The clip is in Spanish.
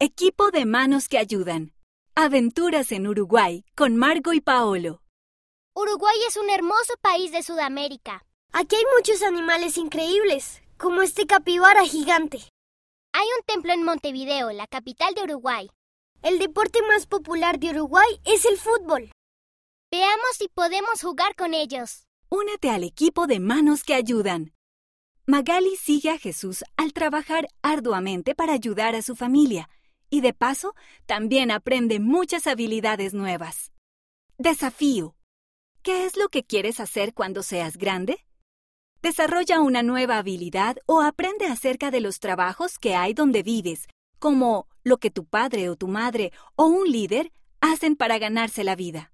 Equipo de manos que ayudan. Aventuras en Uruguay con Margo y Paolo. Uruguay es un hermoso país de Sudamérica. Aquí hay muchos animales increíbles, como este capibara gigante. Hay un templo en Montevideo, la capital de Uruguay. El deporte más popular de Uruguay es el fútbol. Veamos si podemos jugar con ellos. Únete al equipo de manos que ayudan. Magali sigue a Jesús al trabajar arduamente para ayudar a su familia y de paso también aprende muchas habilidades nuevas. Desafío. ¿Qué es lo que quieres hacer cuando seas grande? Desarrolla una nueva habilidad o aprende acerca de los trabajos que hay donde vives, como lo que tu padre o tu madre o un líder hacen para ganarse la vida.